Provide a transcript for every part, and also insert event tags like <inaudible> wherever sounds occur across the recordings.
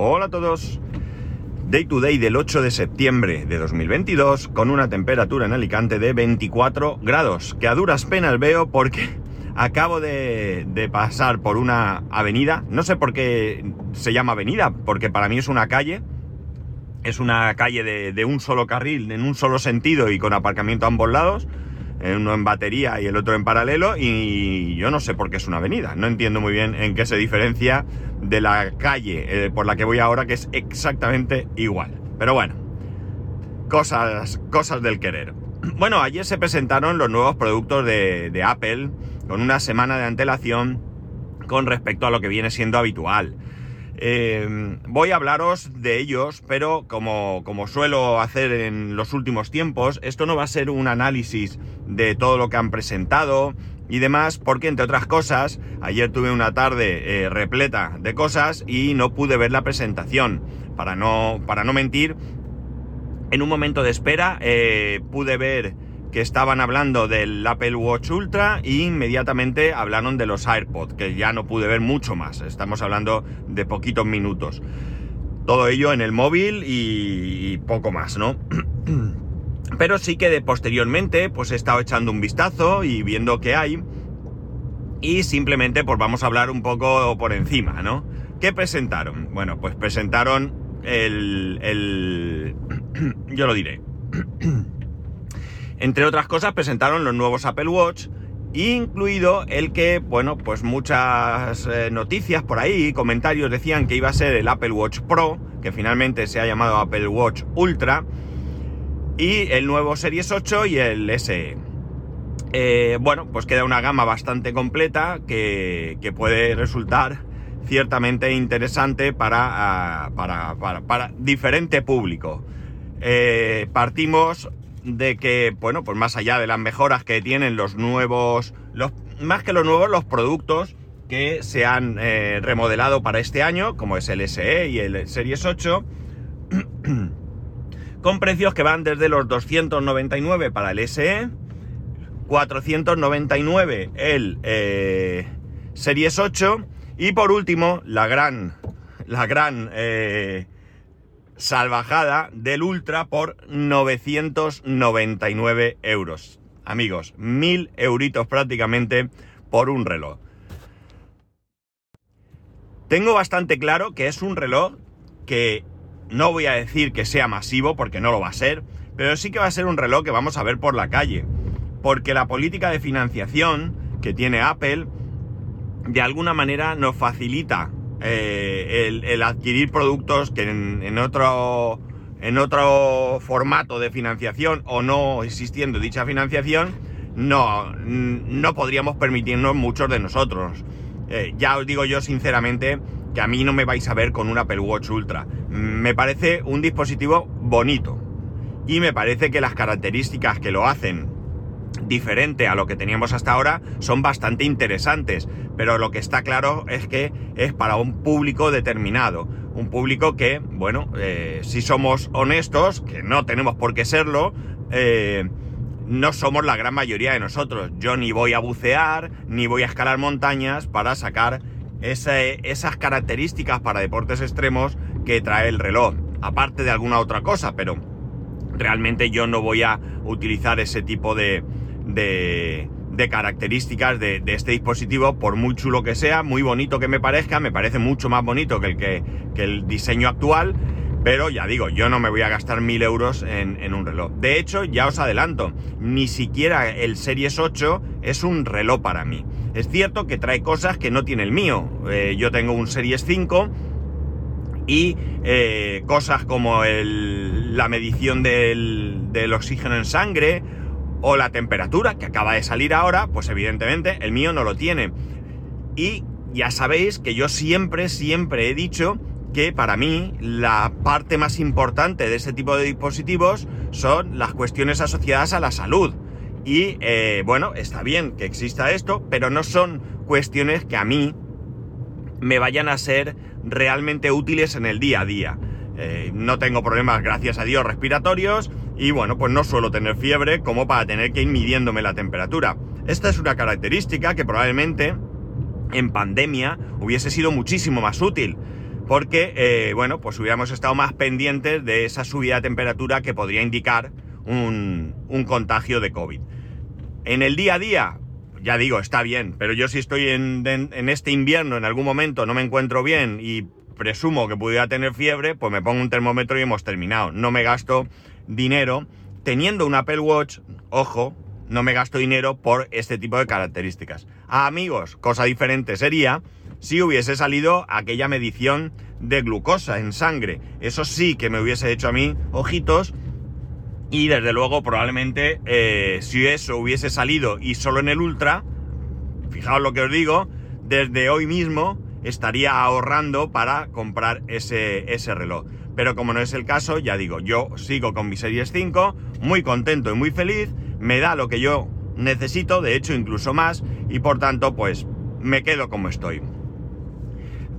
Hola a todos. Day to day del 8 de septiembre de 2022 con una temperatura en Alicante de 24 grados, que a duras penas veo porque <laughs> acabo de, pasar por una avenida, no sé por qué se llama avenida, porque para mí es una calle, es una calle de, de un solo carril, en un solo sentido y con aparcamiento a ambos lados uno en batería y el otro en paralelo, y yo no sé por qué es una avenida. No entiendo muy bien en qué se diferencia de la calle eh, por la que voy ahora, que es exactamente igual. Pero bueno, cosas, cosas del querer. <clears throat> Bueno, ayer se presentaron los nuevos productos de, de Apple con una semana de antelación con respecto a lo que viene siendo habitual. Eh, voy a hablaros de ellos, pero como, como, suelo hacer en los últimos tiempos, esto no va a ser un análisis de todo lo que han presentado y demás, porque entre otras cosas, ayer tuve una tarde eh, repleta de cosas y no pude ver la presentación. Para no, para no mentir, en un momento de espera eh, pude ver que estaban hablando del Apple Watch Ultra e inmediatamente hablaron de los AirPods, que ya no pude ver mucho más. Estamos hablando de poquitos minutos. Todo ello en el móvil y, poco más, ¿no? <clears throat> Pero sí que de posteriormente pues he estado echando un vistazo y viendo qué hay. Y simplemente pues vamos a hablar un poco por encima, ¿no? ¿Qué presentaron? Bueno, pues presentaron el... el <clears throat> yo lo diré. <clears throat> Entre otras cosas, presentaron los nuevos Apple Watch, incluido el que, bueno, pues muchas eh, noticias por ahí, comentarios decían que iba a ser el Apple Watch Pro, que finalmente se ha llamado Apple Watch Ultra, y el nuevo Series 8 y el SE. Eh, bueno, pues queda una gama bastante completa que, puede resultar ciertamente interesante para, ah, para, para, diferente público. Eh, partimos de que, bueno, pues más allá de las mejoras que tienen los nuevos, los, más que los nuevos, los productos que se han eh, remodelado para este año, como es el SE y el Series 8, <clears throat> con precios que van desde los 299 para el SE, 499 el eh, Series 8 y por último la gran, la gran eh, salvajada del Ultra por 999 euros. Amigos, mil euritos prácticamente por un reloj. Tengo bastante claro que es un reloj que no voy a decir que sea masivo porque no lo va a ser, pero sí que va a ser un reloj que vamos a ver por la calle. Porque la política de financiación que tiene Apple de alguna manera nos facilita eh, el, adquirir productos que en, otro, en otro formato de financiación o no existiendo dicha financiación, no, no podríamos permitirnos muchos de nosotros. Eh, ya os digo yo sinceramente que a mí no me vais a ver con un Apple Watch Ultra. Me parece un dispositivo bonito y me parece que las características que lo hacen diferente a lo que teníamos hasta ahora son bastante interesantes, pero lo que está claro es que es para un público determinado, un público que, bueno, eh, si somos honestos, que no tenemos por qué serlo, eh, no somos la gran mayoría de nosotros. Yo ni voy a bucear, ni voy a escalar montañas para sacar esas características para deportes extremos que trae el reloj, aparte de alguna otra cosa, pero realmente yo no voy a utilizar ese tipo de, de, características de, este dispositivo, por muy chulo que sea, muy bonito que me parezca, me parece mucho más bonito que el, que, el diseño actual, pero ya digo, yo no me voy a gastar mil euros en, un reloj. De hecho, ya os adelanto, ni siquiera el Series 8 es un reloj para mí. Es cierto que trae cosas que no tiene el mío. Eh, yo tengo un Series 5 y eh, cosas como la medición del, del oxígeno en sangre, o la temperatura que acaba de salir ahora, pues evidentemente el mío no lo tiene. Y ya sabéis que yo siempre, siempre he dicho que para mí la parte más importante de este tipo de dispositivos son las cuestiones asociadas a la salud. Y eh, bueno, está bien que exista esto, pero no son cuestiones que a mí me vayan a ser realmente útiles en el día a día. Eh, no tengo problemas, gracias a Dios, respiratorios y bueno, pues no suelo tener fiebre como para tener que ir midiéndome la temperatura. Esta es una característica que probablemente en pandemia hubiese sido muchísimo más útil. porque, eh, bueno, pues hubiéramos estado más pendientes de esa subida de temperatura que podría indicar un, contagio de COVID. En el día a día, ya digo, está bien, pero yo si estoy en, este invierno, en algún momento no me encuentro bien y presumo que pudiera tener fiebre, pues me pongo un termómetro y hemos terminado. No me gasto dinero. Teniendo un Apple Watch, ojo, no me gasto dinero por este tipo de características. A amigos, cosa diferente sería si hubiese salido aquella medición de glucosa en sangre. Eso sí que me hubiese hecho a mí ojitos. Y desde luego, probablemente, eh, si eso hubiese salido y solo en el Ultra, fijaos lo que os digo, desde hoy mismo estaría ahorrando para comprar ese, ese reloj. Pero como no es el caso, ya digo, yo sigo con mi Series 5, muy contento y muy feliz, me da lo que yo necesito, de hecho incluso más, y por tanto, pues me quedo como estoy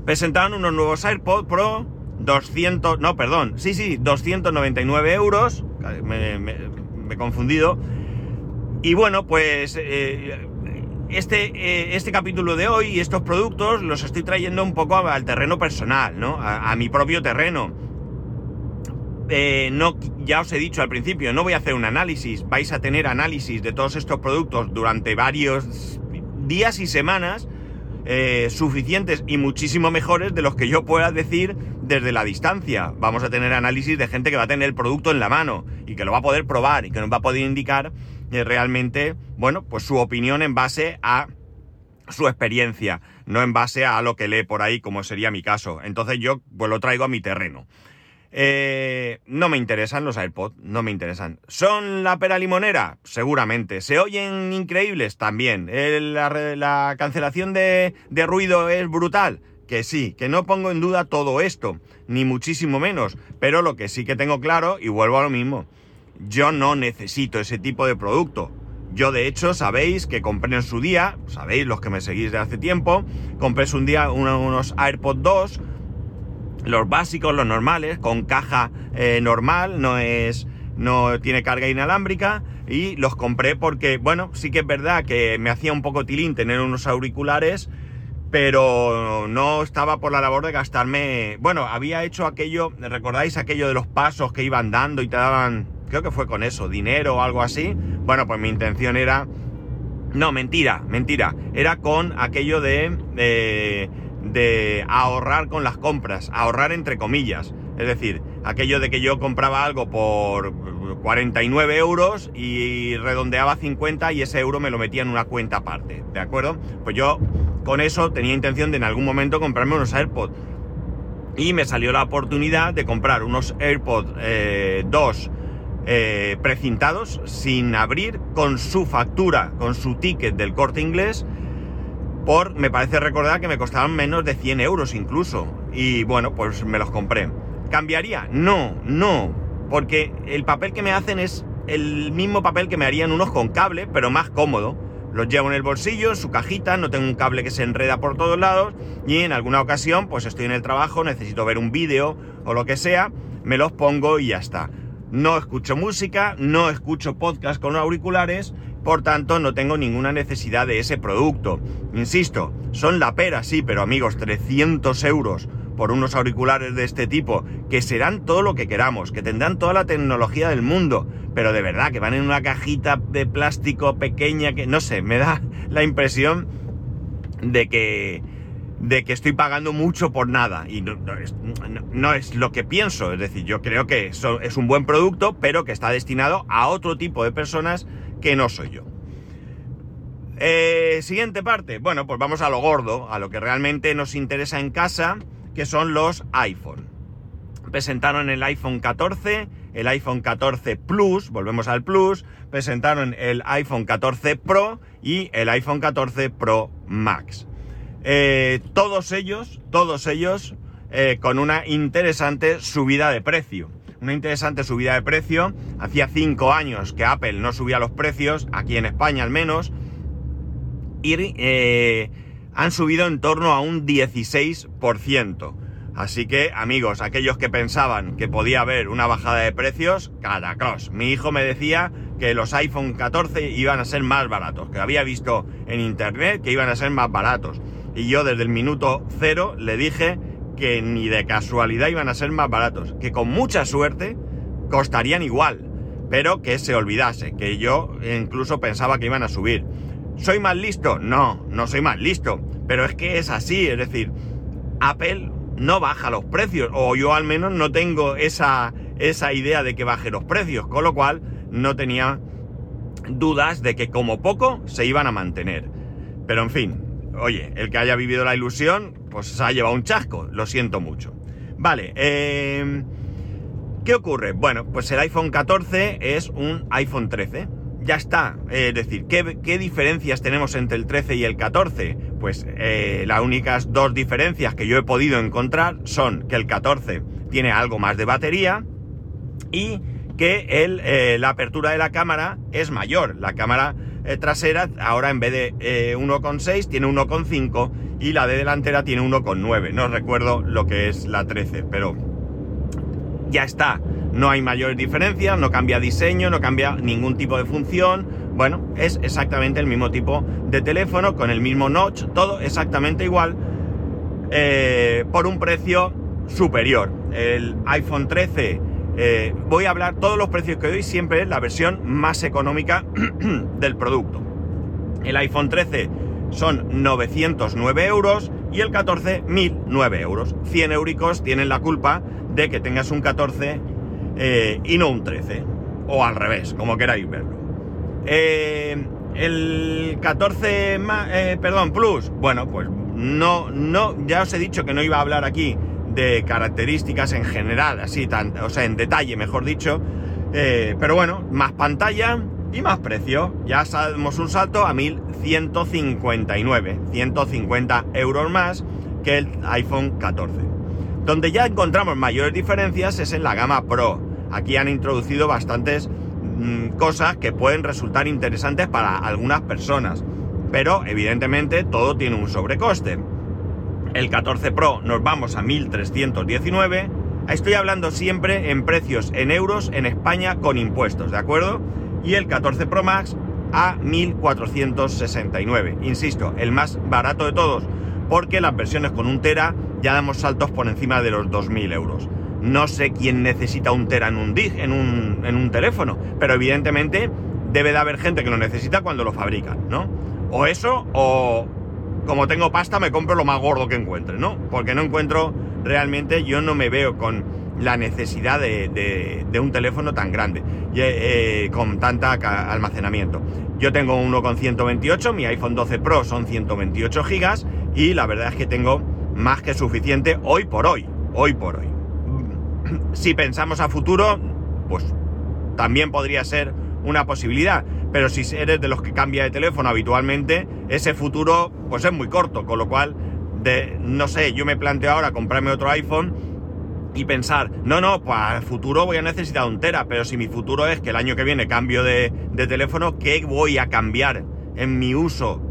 presentaron unos nuevos AirPods Pro, 200, no, perdón, sí, sí, 299 euros, me, he confundido. Y bueno, pues eh, este, eh, este capítulo de hoy y estos productos los estoy trayendo un poco al terreno personal, ¿no? A, mi propio terreno. Eh, no, ya os he dicho al principio, no voy a hacer un análisis, vais a tener análisis de todos estos productos durante varios días y semanas suficientes y muchísimo mejores de los que yo pueda decir desde la distancia. Vamos a tener análisis de gente que va a tener el producto en la mano y que lo va a poder probar y que nos va a poder indicar eh, realmente, bueno, pues su opinión en base a su experiencia, no en base a lo que lee por ahí, como sería mi caso. Entonces yo pues lo traigo a mi terreno. Eh, no me interesan los AirPods, no me interesan. ¿Son la pera limonera? Seguramente. ¿Se oyen increíbles? También. la, cancelación de ruido es brutal? Que sí, que no pongo en duda todo esto, ni muchísimo menos. Pero lo que sí que tengo claro, y vuelvo a lo mismo, yo no necesito ese tipo de producto. Yo de hecho sabéis que compré en su día, sabéis los que me seguís de hace tiempo, compré un día unos AirPods 2 los básicos, los normales, con caja eh, normal, no es. no tiene carga inalámbrica. Y los compré porque, bueno, sí que es verdad que me hacía un poco tilín tener unos auriculares. Pero no estaba por la labor de gastarme. Bueno, había hecho aquello. ¿Recordáis aquello de los pasos que iban dando y te daban. Creo que fue con eso, dinero o algo así. Bueno, pues mi intención era. No, mentira, mentira. Era con aquello de. de de ahorrar con las compras, ahorrar entre comillas. Es decir, aquello de que yo compraba algo por 49 euros y redondeaba 50 y ese euro me lo metía en una cuenta aparte, ¿de acuerdo? Pues yo con eso tenía intención de en algún momento comprarme unos AirPods. Y me salió la oportunidad de comprar unos AirPods 2 eh, eh, precintados, sin abrir, con su factura, con su ticket del corte inglés por, me parece recordar que me costaban menos de 100 euros incluso. Y bueno, pues me los compré. ¿Cambiaría? No, no. Porque el papel que me hacen es el mismo papel que me harían unos con cable, pero más cómodo. Los llevo en el bolsillo, en su cajita, no tengo un cable que se enreda por todos lados y en alguna ocasión pues estoy en el trabajo, necesito ver un vídeo o lo que sea, me los pongo y ya está. No escucho música, no escucho podcast con auriculares por tanto, no tengo ninguna necesidad de ese producto. Insisto, son la pera, sí, pero amigos, 300 euros por unos auriculares de este tipo, que serán todo lo que queramos, que tendrán toda la tecnología del mundo, pero de verdad, que van en una cajita de plástico pequeña, que no sé, me da <laughs> la impresión de que, de que estoy pagando mucho por nada. Y no, es, lo que pienso. Es decir, yo creo que es un buen producto, pero que está destinado a otro tipo de personas que no soy yo. Eh, siguiente parte. Bueno, pues vamos a lo gordo, a lo que realmente nos interesa en casa, que son los iPhone. Presentaron el iPhone 14, el iPhone 14 Plus, volvemos al Plus, presentaron el iPhone 14 Pro y el iPhone 14 Pro Max. Eh, todos ellos, todos ellos, eh, con una interesante subida de precio una interesante subida de precio. Hacía cinco años que Apple no subía los precios, aquí en España al menos, eh, han subido en torno a un 16%. Así que, amigos, aquellos que pensaban que podía haber una bajada de precios, catacross. Mi hijo me decía que los iPhone 14 iban a ser más baratos, que había visto en internet que iban a ser más baratos. Y yo desde el minuto cero le dije que ni de casualidad iban a ser más baratos, que con mucha suerte costarían igual, pero que se olvidase, que yo incluso pensaba que iban a subir. ¿Soy más listo? No, no soy más listo, pero es que es así, es decir, Apple no baja los precios, o yo al menos no tengo esa, esa idea de que baje los precios, con lo cual no tenía dudas de que como poco se iban a mantener. Pero en fin, oye, el que haya vivido la ilusión, pues se ha llevado un chasco, lo siento mucho. Vale, eh, ¿qué ocurre? Bueno, pues el iPhone 14 es un iPhone 13. Ya está, es decir, ¿qué, diferencias tenemos entre el 13 y el 14? Pues eh, las únicas dos diferencias que yo he podido encontrar son que el 14 tiene algo más de batería y que el, eh, la apertura de la cámara es mayor. La cámara eh, trasera ahora en vez de 1,6 eh, tiene 1,5 y la de delantera tiene 1,9. No recuerdo lo que es la 13, pero ya está. No hay mayores diferencias, no cambia diseño, no cambia ningún tipo de función. Bueno, es exactamente el mismo tipo de teléfono, con el mismo notch, todo exactamente igual, por un precio superior. El iPhone 13 eh, voy a hablar todos los precios que doy siempre la versión más económica <clears throat> del producto. El iPhone 13 son 909 euros y el 14 1009 euros. 100 euricos tienen la culpa de que tengas un 14 eh, y no un 13. O al revés, como queráis verlo. Eh, el 14 perdón, Plus, bueno, pues no, no, ya os he dicho que no iba a hablar aquí de características en general, así, tan, o sea, en detalle, mejor dicho. Eh, pero bueno, más pantalla y más precio. Ya damos un salto a 1159, 150 euros más que el iPhone 14. Donde ya encontramos mayores diferencias es en la gama Pro. Aquí han introducido bastantes mm, cosas que pueden resultar interesantes para algunas personas. Pero evidentemente todo tiene un sobrecoste el 14 Pro nos vamos a 1319. Estoy hablando siempre en precios en euros en España con impuestos, ¿de acuerdo? Y el 14 Pro Max a 1469. Insisto, el más barato de todos, porque las versiones con un tera ya damos saltos por encima de los 2000 euros. No sé quién necesita un tera en un DIG, en un, en un teléfono, pero evidentemente debe de haber gente que lo necesita cuando lo fabrican, ¿no? O eso, o, como tengo pasta, me compro lo más gordo que encuentre, ¿no? Porque no encuentro realmente, yo no me veo con la necesidad de, un teléfono tan grande, eh, con tanta almacenamiento. Yo tengo uno con 128, mi iPhone 12 Pro son 128 gigas y la verdad es que tengo más que suficiente hoy por hoy, hoy por hoy. <clears throat> Si pensamos a futuro, pues también podría ser una posibilidad. Pero si eres de los que cambia de teléfono habitualmente, ese futuro pues es muy corto, con lo cual, de, no sé, yo me planteo ahora comprarme otro iPhone y pensar, no, no, pues al futuro voy a necesitar un tera, pero si mi futuro es que el año que viene cambio de, de teléfono, ¿qué voy a cambiar en mi uso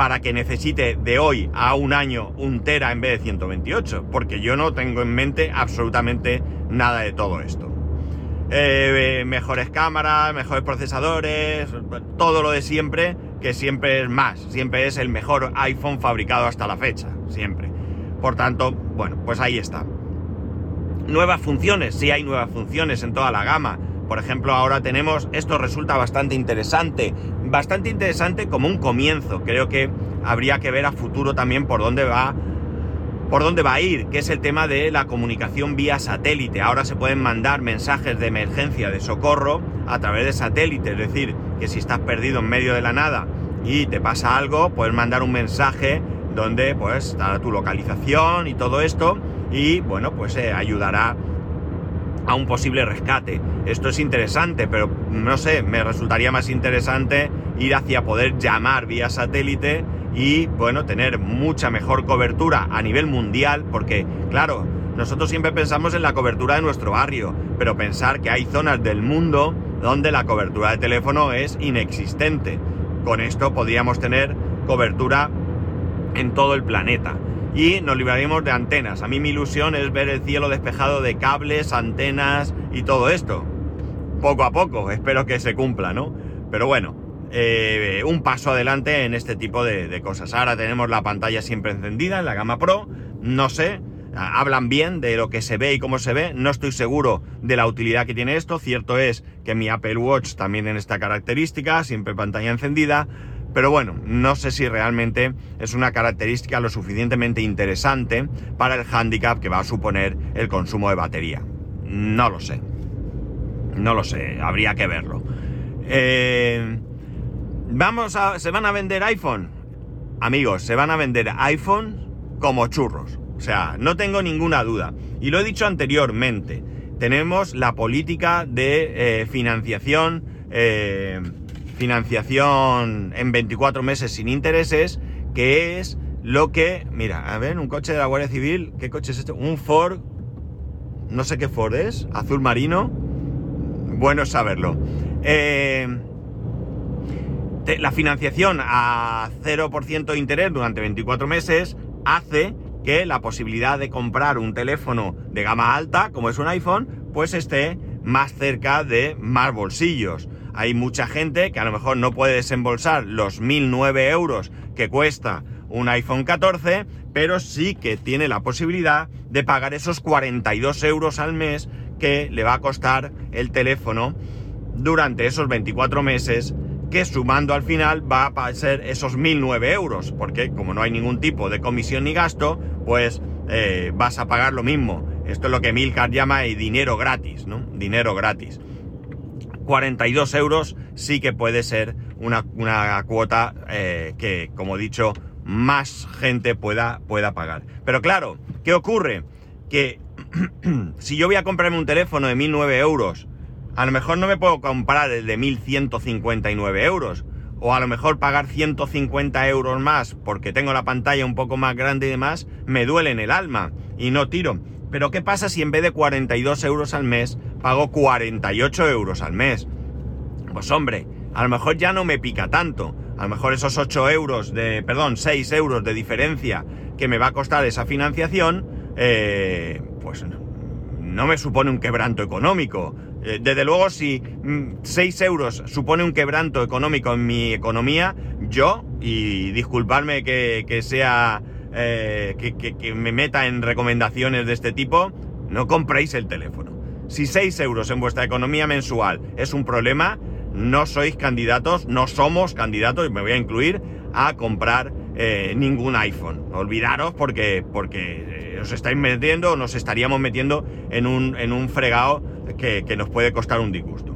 para que necesite de hoy a un año un tera en vez de 128? Porque yo no tengo en mente absolutamente nada de todo esto. Eh, mejores cámaras, mejores procesadores, todo lo de siempre, que siempre es más, siempre es el mejor iPhone fabricado hasta la fecha, siempre. Por tanto, bueno, pues ahí está. Nuevas funciones, sí hay nuevas funciones en toda la gama. Por ejemplo, ahora tenemos, esto resulta bastante interesante, bastante interesante como un comienzo. Creo que habría que ver a futuro también por dónde va por dónde va a ir, que es el tema de la comunicación vía satélite. Ahora se pueden mandar mensajes de emergencia, de socorro, a través de satélite. Es decir, que si estás perdido en medio de la nada y te pasa algo, puedes mandar un mensaje donde pues estará tu localización y todo esto y bueno, pues eh, ayudará a un posible rescate. Esto es interesante, pero no sé, me resultaría más interesante ir hacia poder llamar vía satélite y bueno, tener mucha mejor cobertura a nivel mundial, porque claro, nosotros siempre pensamos en la cobertura de nuestro barrio, pero pensar que hay zonas del mundo donde la cobertura de teléfono es inexistente. Con esto podríamos tener cobertura en todo el planeta. Y nos libraríamos de antenas. A mí mi ilusión es ver el cielo despejado de cables, antenas y todo esto. Poco a poco, espero que se cumpla, ¿no? Pero bueno, eh, un paso adelante en este tipo de, cosas. Ahora tenemos la pantalla siempre encendida en la gama Pro. No sé hablan bien de lo que se ve y cómo se ve. No estoy seguro de la utilidad que tiene esto. Cierto es que mi Apple Watch también tiene esta característica, siempre pantalla encendida. Pero bueno, no sé si realmente es una característica lo suficientemente interesante para el handicap que va a suponer el consumo de batería. No lo sé. No lo sé, habría que verlo. Eh, vamos a. ¿Se van a vender iPhone? Amigos, se van a vender iPhone como churros. O sea, no tengo ninguna duda. Y lo he dicho anteriormente. Tenemos la política de eh, financiación. Eh, financiación en 24 meses sin intereses, que es lo que, mira, a ver, un coche de la Guardia Civil, ¿qué coche es este? Un Ford, no sé qué Ford es, azul marino, bueno saberlo. Eh, la financiación a 0% de interés durante 24 meses hace que la posibilidad de comprar un teléfono de gama alta, como es un iPhone, pues esté más cerca de más bolsillos. Hay mucha gente que a lo mejor no puede desembolsar los 1.009 euros que cuesta un iPhone 14, pero sí que tiene la posibilidad de pagar esos 42 euros al mes que le va a costar el teléfono durante esos 24 meses, que sumando al final va a ser esos 1.009 euros, porque como no hay ningún tipo de comisión ni gasto, pues eh, vas a pagar lo mismo. Esto es lo que Milcar llama dinero gratis, ¿no? Dinero gratis. 42 euros sí que puede ser una, cuota eh, que, como he dicho, más gente pueda, pueda pagar. Pero claro, ¿qué ocurre? Que <clears throat> si yo voy a comprarme un teléfono de 1.009 euros, a lo mejor no me puedo comprar el de 1.159 euros. O a lo mejor pagar 150 euros más porque tengo la pantalla un poco más grande y demás, me duele en el alma y no tiro. Pero ¿qué pasa si en vez de 42 euros al mes pago 48 euros al mes? Pues hombre, a lo mejor ya no me pica tanto. A lo mejor esos 8 euros de, perdón, 6 euros de diferencia que me va a costar esa financiación, eh, pues no me supone un quebranto económico. Eh, desde luego, si 6 mm, euros supone un quebranto económico en mi economía, yo, y disculpadme que sea eh, que, me meta en recomendaciones de este tipo, no compréis el teléfono. Si 6 euros en vuestra economía mensual es un problema, no sois candidatos, no somos candidatos, y me voy a incluir, a comprar eh, ningún iPhone. Olvidaros porque, porque eh, os estáis metiendo, nos estaríamos metiendo en un, en un fregado que, que nos puede costar un disgusto.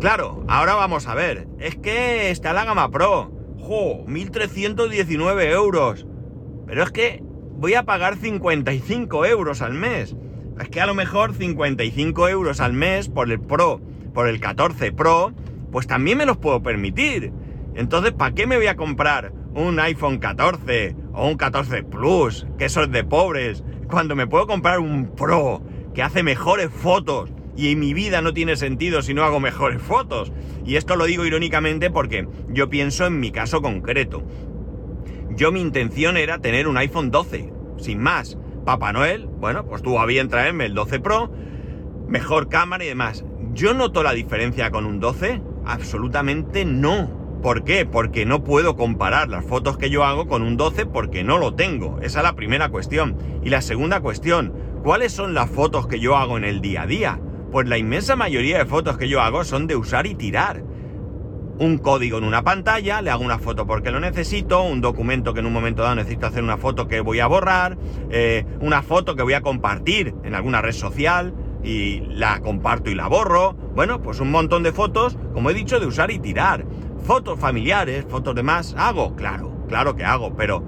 Claro, ahora vamos a ver. Es que está la gama Pro. ¡Jo! 1.319 euros. Pero es que voy a pagar 55 euros al mes. Es que a lo mejor 55 euros al mes por el Pro, por el 14 Pro, pues también me los puedo permitir. Entonces, ¿para qué me voy a comprar un iPhone 14 o un 14 Plus, que eso es de pobres, cuando me puedo comprar un Pro que hace mejores fotos? y mi vida no tiene sentido si no hago mejores fotos. Y esto lo digo irónicamente porque yo pienso en mi caso concreto. Yo mi intención era tener un iPhone 12, sin más. Papá Noel, bueno, pues tuvo a bien traerme el 12 Pro, mejor cámara y demás. ¿Yo noto la diferencia con un 12? Absolutamente no. ¿Por qué? Porque no puedo comparar las fotos que yo hago con un 12 porque no lo tengo. Esa es la primera cuestión. Y la segunda cuestión, ¿cuáles son las fotos que yo hago en el día a día? Pues la inmensa mayoría de fotos que yo hago son de usar y tirar. Un código en una pantalla, le hago una foto porque lo necesito, un documento que en un momento dado necesito hacer una foto que voy a borrar, eh, una foto que voy a compartir en alguna red social y la comparto y la borro. Bueno, pues un montón de fotos, como he dicho, de usar y tirar. Fotos familiares, fotos de más, hago, claro, claro que hago, pero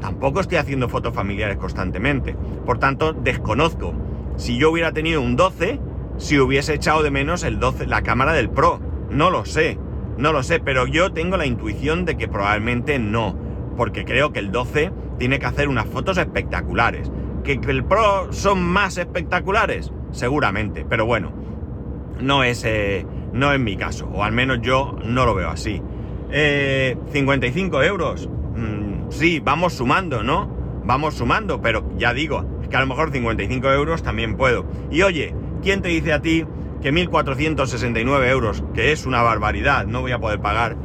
tampoco estoy haciendo fotos familiares constantemente. Por tanto, desconozco. Si yo hubiera tenido un 12, si hubiese echado de menos el 12, la cámara del Pro. No lo sé, no lo sé, pero yo tengo la intuición de que probablemente no, porque creo que el 12 tiene que hacer unas fotos espectaculares. ¿Que el Pro son más espectaculares? Seguramente, pero bueno, no es, eh, no es mi caso, o al menos yo no lo veo así. 55 eh, euros, mm, sí, vamos sumando, ¿no? Vamos sumando, pero ya digo, es que a lo mejor 55 euros también puedo. Y oye, ¿Quién te dice a ti que 1.469 euros, que es una barbaridad, no voy a poder pagar,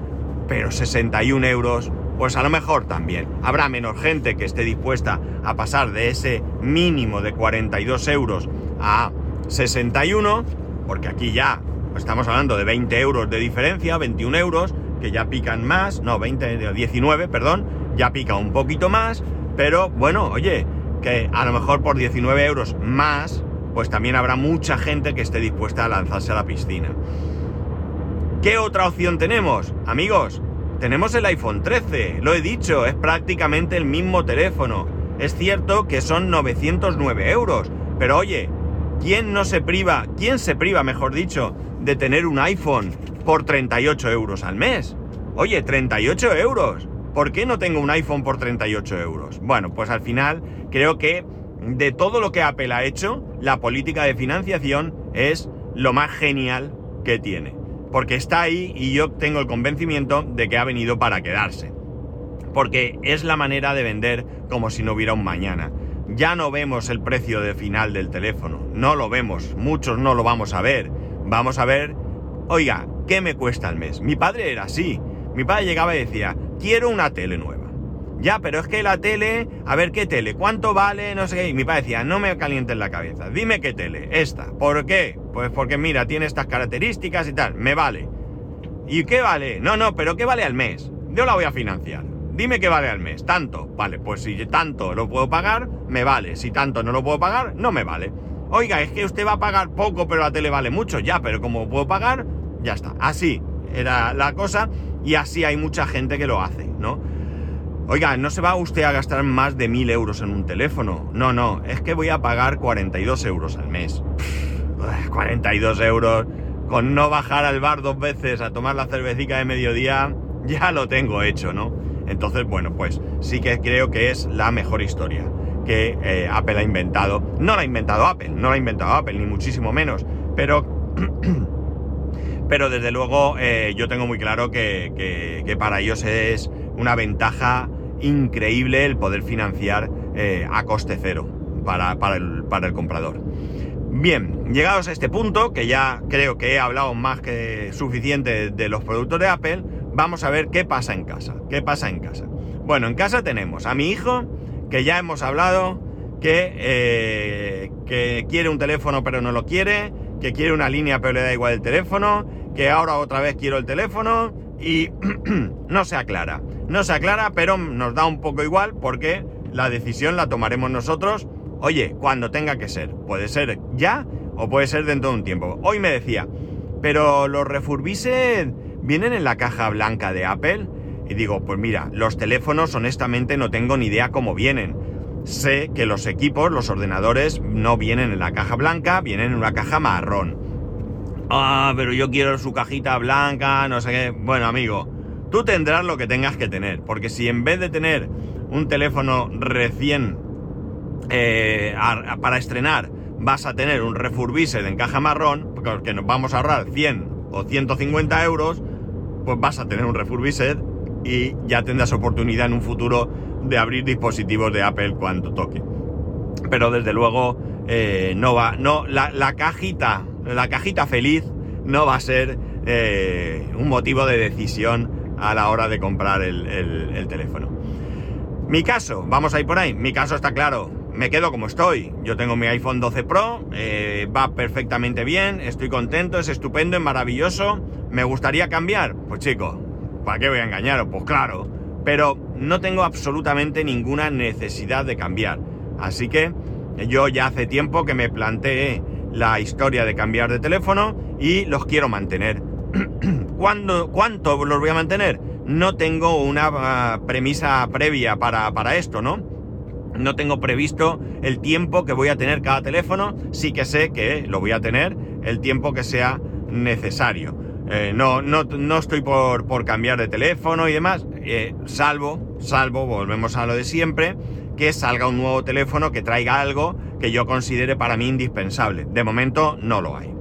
pero 61 euros pues a lo mejor también. Habrá menos gente que esté dispuesta a pasar de ese mínimo de 42 euros a 61, porque aquí ya estamos hablando de 20 euros de diferencia, 21 euros, que ya pican más, no, 20, 19, perdón, ya pica un poquito más, pero bueno, oye, que a lo mejor por 19 euros más, pues también habrá mucha gente que esté dispuesta a lanzarse a la piscina. ¿Qué otra opción tenemos? Amigos, tenemos el iPhone 13, lo he dicho, es prácticamente el mismo teléfono. Es cierto que son 909 euros, pero oye, ¿quién no se priva, quién se priva, mejor dicho, de tener un iPhone por 38 euros al mes? Oye, 38 euros. ¿Por qué no tengo un iPhone por 38 euros? Bueno, pues al final creo que de todo lo que Apple ha hecho, la política de financiación es lo más genial que tiene porque está ahí y yo tengo el convencimiento de que ha venido para quedarse. Porque es la manera de vender como si no hubiera un mañana. Ya no vemos el precio de final del teléfono, no lo vemos, muchos no lo vamos a ver. Vamos a ver, oiga, ¿qué me cuesta al mes? Mi padre era así. Mi padre llegaba y decía, quiero una tele nueva. Ya, pero es que la tele, a ver qué tele, cuánto vale, no sé qué. Y mi padre decía, no me calientes la cabeza, dime qué tele, esta. ¿Por qué? Pues porque mira, tiene estas características y tal, me vale. ¿Y qué vale? No, no, pero ¿qué vale al mes? Yo la voy a financiar. Dime qué vale al mes, tanto. Vale, pues si tanto lo puedo pagar, me vale. Si tanto no lo puedo pagar, no me vale. Oiga, es que usted va a pagar poco, pero la tele vale mucho. Ya, pero como puedo pagar, ya está. Así era la cosa y así hay mucha gente que lo hace, ¿no? Oiga, no se va usted a gastar más de mil euros en un teléfono. No, no, es que voy a pagar 42 euros al mes. 42 euros. Con no bajar al bar dos veces a tomar la cervecita de mediodía, ya lo tengo hecho, ¿no? Entonces, bueno, pues sí que creo que es la mejor historia que eh, Apple ha inventado. No la ha inventado Apple, no la ha inventado Apple, ni muchísimo menos. Pero, <clears throat> pero desde luego eh, yo tengo muy claro que para ellos es una ventaja increíble el poder financiar eh, a coste cero para, el, para el comprador. Bien, llegados a este punto, que ya creo que he hablado más que suficiente de los productos de Apple, vamos a ver qué pasa en casa. ¿Qué pasa en casa? Bueno, en casa tenemos a mi hijo, que ya hemos hablado, que, eh, que quiere un teléfono pero no lo quiere, que quiere una línea pero le da igual el teléfono, que ahora otra vez quiero el teléfono y <clears throat> no se aclara no se aclara, pero nos da un poco igual porque la decisión la tomaremos nosotros, oye, cuando tenga que ser. Puede ser ya o puede ser dentro de un tiempo. Hoy me decía, pero los refurbished vienen en la caja blanca de Apple. Y digo, pues mira, los teléfonos honestamente no tengo ni idea cómo vienen. Sé que los equipos, los ordenadores, no vienen en la caja blanca, vienen en una caja marrón. Ah, pero yo quiero su cajita blanca, no sé qué. Bueno, amigo, Tú tendrás lo que tengas que tener, porque si en vez de tener un teléfono recién eh, para estrenar vas a tener un refurbished en caja marrón, porque nos vamos a ahorrar 100 o 150 euros, pues vas a tener un refurbished y ya tendrás oportunidad en un futuro de abrir dispositivos de Apple cuando toque. Pero desde luego eh, no va, no, la, cajita, la cajita feliz no va a ser eh, un motivo de decisión a la hora de comprar el, teléfono. Mi caso, vamos a ir por ahí, mi caso está claro, me quedo como estoy. Yo tengo mi iPhone 12 Pro, eh, va perfectamente bien, estoy contento, es estupendo, es maravilloso. ¿Me gustaría cambiar? Pues chico, ¿para qué voy a engañaros? Pues claro, pero no tengo absolutamente ninguna necesidad de cambiar. Así que yo ya hace tiempo que me planteé la historia de cambiar de teléfono y los quiero mantener. <clears throat> ¿Cuánto los voy a mantener? No tengo una ah, premisa previa para, esto, ¿no? No tengo previsto el tiempo que voy a tener cada teléfono, sí que sé que lo voy a tener el tiempo que sea necesario. Eh, no, no, no, estoy por, por, cambiar de teléfono y demás, eh, salvo, salvo, volvemos a lo de siempre, que salga un nuevo teléfono que traiga algo que yo considere para mí indispensable. De momento no lo hay.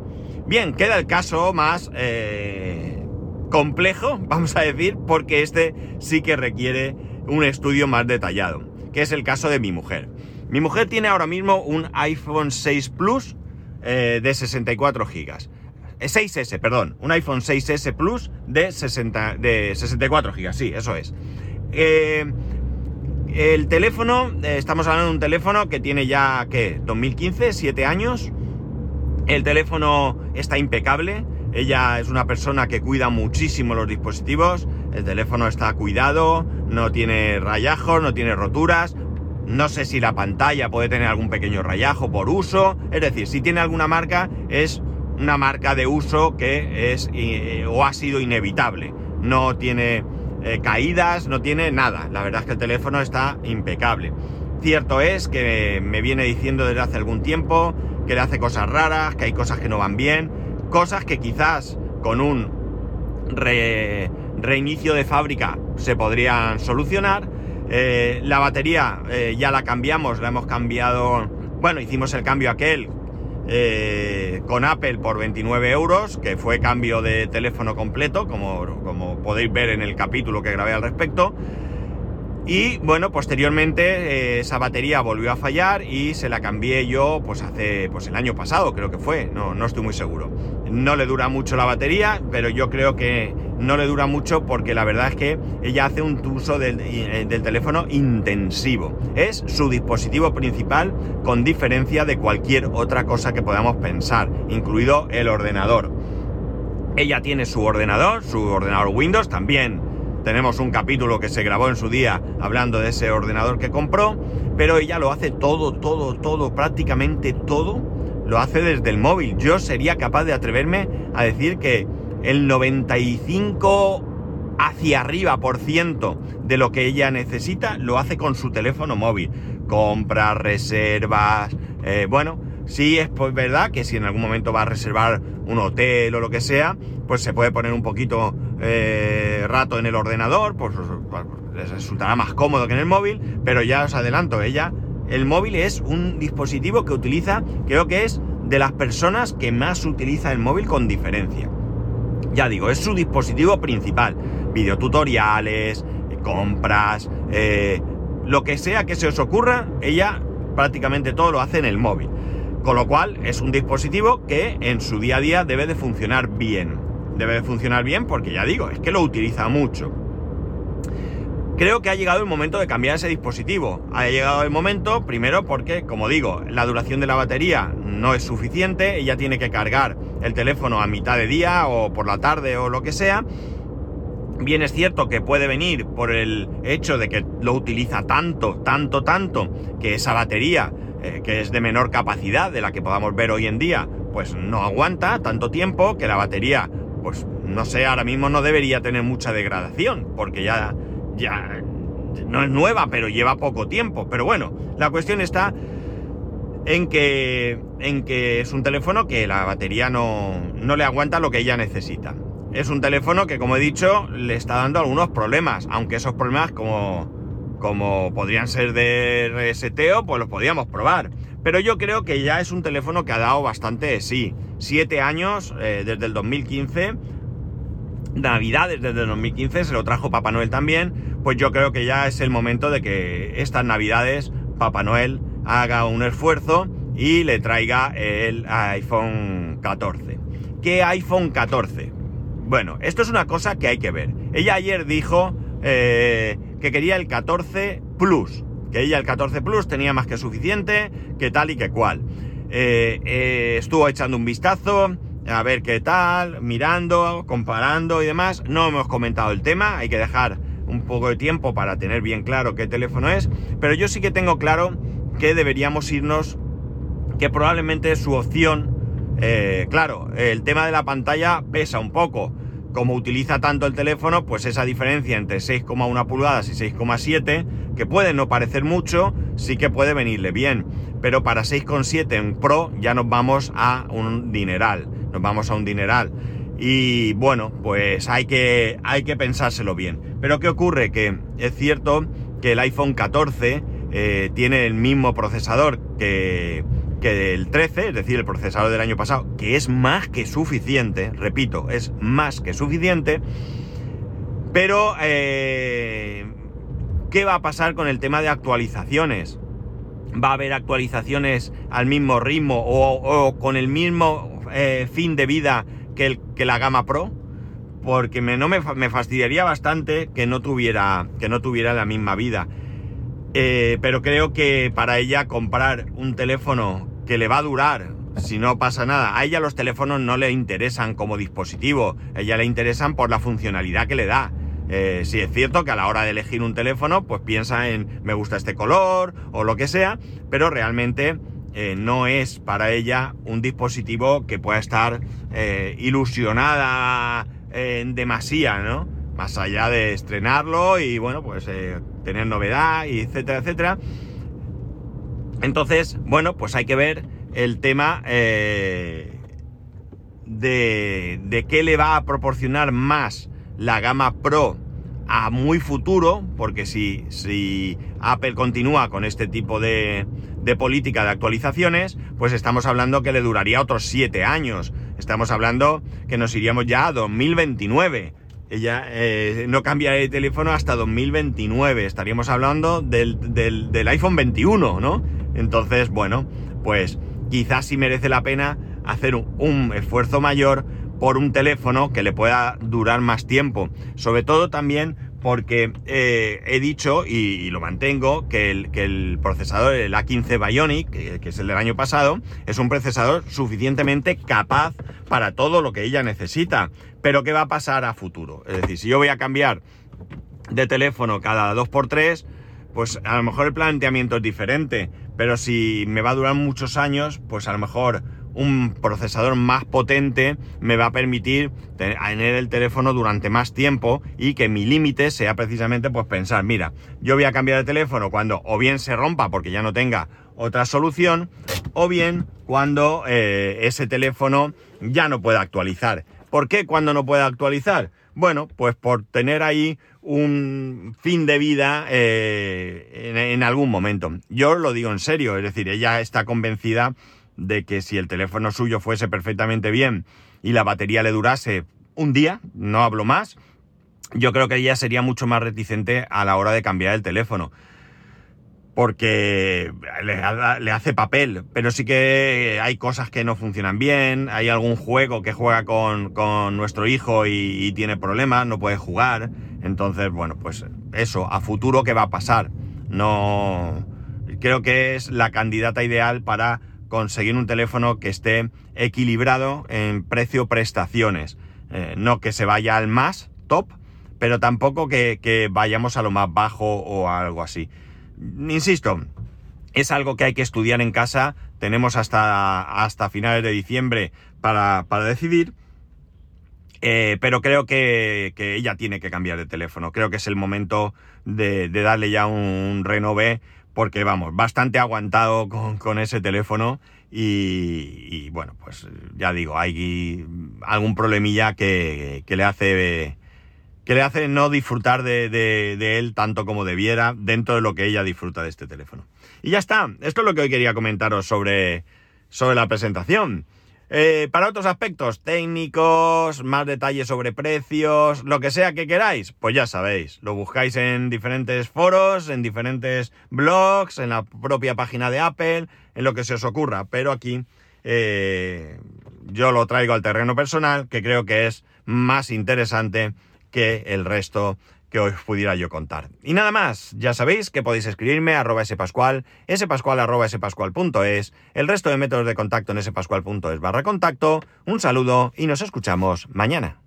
Bien, queda el caso más eh, complejo, vamos a decir, porque este sí que requiere un estudio más detallado, que es el caso de mi mujer. Mi mujer tiene ahora mismo un iPhone 6 Plus eh, de 64 GB. 6S, perdón, un iPhone 6S Plus de, 60, de 64 GB, sí, eso es. Eh, el teléfono, eh, estamos hablando de un teléfono que tiene ya, ¿qué? 2015, 7 años. El teléfono está impecable. Ella es una persona que cuida muchísimo los dispositivos. El teléfono está cuidado, no tiene rayajos, no tiene roturas. No sé si la pantalla puede tener algún pequeño rayajo por uso. Es decir, si tiene alguna marca, es una marca de uso que es eh, o ha sido inevitable. No tiene eh, caídas, no tiene nada. La verdad es que el teléfono está impecable. Cierto es que me viene diciendo desde hace algún tiempo que le hace cosas raras, que hay cosas que no van bien, cosas que quizás con un reinicio de fábrica se podrían solucionar. Eh, la batería eh, ya la cambiamos, la hemos cambiado, bueno, hicimos el cambio aquel eh, con Apple por 29 euros, que fue cambio de teléfono completo, como, como podéis ver en el capítulo que grabé al respecto. Y bueno, posteriormente eh, esa batería volvió a fallar y se la cambié yo pues hace pues el año pasado, creo que fue, no, no estoy muy seguro. No le dura mucho la batería, pero yo creo que no le dura mucho porque la verdad es que ella hace un uso del, eh, del teléfono intensivo. Es su dispositivo principal con diferencia de cualquier otra cosa que podamos pensar, incluido el ordenador. Ella tiene su ordenador, su ordenador Windows también tenemos un capítulo que se grabó en su día hablando de ese ordenador que compró, pero ella lo hace todo, todo, todo, prácticamente todo, lo hace desde el móvil. Yo sería capaz de atreverme a decir que el 95 hacia arriba por ciento de lo que ella necesita lo hace con su teléfono móvil. Compras, reservas, eh, bueno, sí es pues verdad que si en algún momento va a reservar un hotel o lo que sea, pues se puede poner un poquito eh, rato en el ordenador, pues, pues les resultará más cómodo que en el móvil, pero ya os adelanto, ella, el móvil es un dispositivo que utiliza, creo que es de las personas que más utiliza el móvil con diferencia. Ya digo, es su dispositivo principal. Videotutoriales, compras, eh, lo que sea que se os ocurra, ella prácticamente todo lo hace en el móvil. Con lo cual es un dispositivo que en su día a día debe de funcionar bien. Debe de funcionar bien porque ya digo, es que lo utiliza mucho. Creo que ha llegado el momento de cambiar ese dispositivo. Ha llegado el momento, primero porque, como digo, la duración de la batería no es suficiente, ella tiene que cargar el teléfono a mitad de día o por la tarde o lo que sea. Bien es cierto que puede venir por el hecho de que lo utiliza tanto, tanto, tanto, que esa batería eh, que es de menor capacidad de la que podamos ver hoy en día, pues no aguanta tanto tiempo que la batería, pues no sé, ahora mismo no debería tener mucha degradación, porque ya, ya no es nueva, pero lleva poco tiempo. Pero bueno, la cuestión está en que, en que es un teléfono que la batería no, no le aguanta lo que ella necesita. Es un teléfono que, como he dicho, le está dando algunos problemas, aunque esos problemas, como como podrían ser de reseteo, pues los podríamos probar. Pero yo creo que ya es un teléfono que ha dado bastante sí. Siete años eh, desde el 2015. Navidades desde el 2015, se lo trajo Papá Noel también. Pues yo creo que ya es el momento de que estas Navidades Papá Noel haga un esfuerzo y le traiga el iPhone 14. ¿Qué iPhone 14? Bueno, esto es una cosa que hay que ver. Ella ayer dijo eh, que quería el 14 Plus, que ella el 14 Plus tenía más que suficiente, que tal y que cual. Eh, eh, estuvo echando un vistazo, a ver qué tal, mirando, comparando y demás. No hemos comentado el tema, hay que dejar un poco de tiempo para tener bien claro qué teléfono es, pero yo sí que tengo claro que deberíamos irnos, que probablemente su opción, eh, claro, el tema de la pantalla pesa un poco, como utiliza tanto el teléfono, pues esa diferencia entre 6,1 pulgadas y 6,7, que puede no parecer mucho, sí que puede venirle bien. Pero para 6,7 en Pro ya nos vamos a un dineral. Nos vamos a un dineral. Y bueno, pues hay que, hay que pensárselo bien. Pero ¿qué ocurre? Que es cierto que el iPhone 14 eh, tiene el mismo procesador que, que el 13, es decir, el procesador del año pasado, que es más que suficiente, repito, es más que suficiente, pero eh, ¿qué va a pasar con el tema de actualizaciones? ¿Va a haber actualizaciones al mismo ritmo o, con el mismo eh, fin de vida que, el, que la gama Pro? porque me, no me, me, fastidiaría bastante que no tuviera, que no tuviera la misma vida. Eh, pero creo que para ella comprar un teléfono que le va a durar, si no pasa nada, a ella los teléfonos no le interesan como dispositivo, a ella le interesan por la funcionalidad que le da. Eh, si es cierto que a la hora de elegir un teléfono, pues piensa en me gusta este color o lo que sea, pero realmente eh, no es para ella un dispositivo que pueda estar eh, ilusionada en demasía, ¿no? Más allá de estrenarlo y bueno, pues tener novedad y etcétera, etcétera. Entonces, bueno, pues hay que ver el tema de, de qué le va a proporcionar más la gama Pro a muy futuro, porque si, si Apple continúa con este tipo de, de política de actualizaciones, pues estamos hablando que le duraría otros 7 años. Estamos hablando que nos iríamos ya a 2029. Ella eh, no cambia de teléfono hasta 2029. Estaríamos hablando del, del, iPhone 21, ¿no? Entonces, bueno, pues quizás sí merece la pena hacer un esfuerzo mayor por un teléfono que le pueda durar más tiempo. Sobre todo también porque eh, he dicho y, lo mantengo que el, que procesador, el A15 Bionic, que, es el del año pasado, es un procesador suficientemente capaz para todo lo que ella necesita. Pero ¿qué va a pasar a futuro? Es decir, si yo voy a cambiar de teléfono cada 2x3, pues a lo mejor el planteamiento es diferente. Pero si me va a durar muchos años, pues a lo mejor un procesador más potente me va a permitir tener el teléfono durante más tiempo y que mi límite sea precisamente pues pensar, mira, yo voy a cambiar de teléfono cuando o bien se rompa porque ya no tenga otra solución o bien cuando eh, ese teléfono ya no pueda actualizar. ¿Por qué cuando no pueda actualizar? Bueno, pues por tener ahí un fin de vida eh, en, en algún momento. Yo lo digo en serio, es decir, ella está convencida de que si el teléfono suyo fuese perfectamente bien y la batería le durase un día, no hablo más, yo creo que ella sería mucho más reticente a la hora de cambiar el teléfono. Porque le, hace papel, pero sí que hay cosas que no funcionan bien, hay algún juego que juega con, nuestro hijo y, y, tiene problemas, no puede jugar. Entonces, bueno, pues eso, a futuro, ¿qué va a pasar? No. Creo que es la candidata ideal para conseguir un teléfono que esté equilibrado en precio-prestaciones. Eh, no que se vaya al más top, pero tampoco que, vayamos a lo más bajo o algo así. Insisto, es algo que hay que estudiar en casa. Tenemos hasta, hasta finales de diciembre para, decidir. Eh, pero creo que, ella tiene que cambiar de teléfono. Creo que es el momento de, darle ya un renové porque vamos, bastante aguantado con, ese teléfono y, bueno, pues ya digo, hay algún problemilla que, le hace que le hace no disfrutar de, él tanto como debiera dentro de lo que ella disfruta de este teléfono. Y ya está, esto es lo que hoy quería comentaros sobre, sobre la presentación. Eh, para otros aspectos técnicos, más detalles sobre precios, lo que sea que queráis, pues ya sabéis, lo buscáis en diferentes foros, en diferentes blogs, en la propia página de Apple, en lo que se os ocurra, pero aquí eh, yo lo traigo al terreno personal, que creo que es más interesante que el resto que os pudiera yo contar. Y nada más, ya sabéis que podéis escribirme a arroba spascual, spascual arroba spascual.es, el resto de métodos de contacto en spascual.es barra contacto, un saludo y nos escuchamos mañana.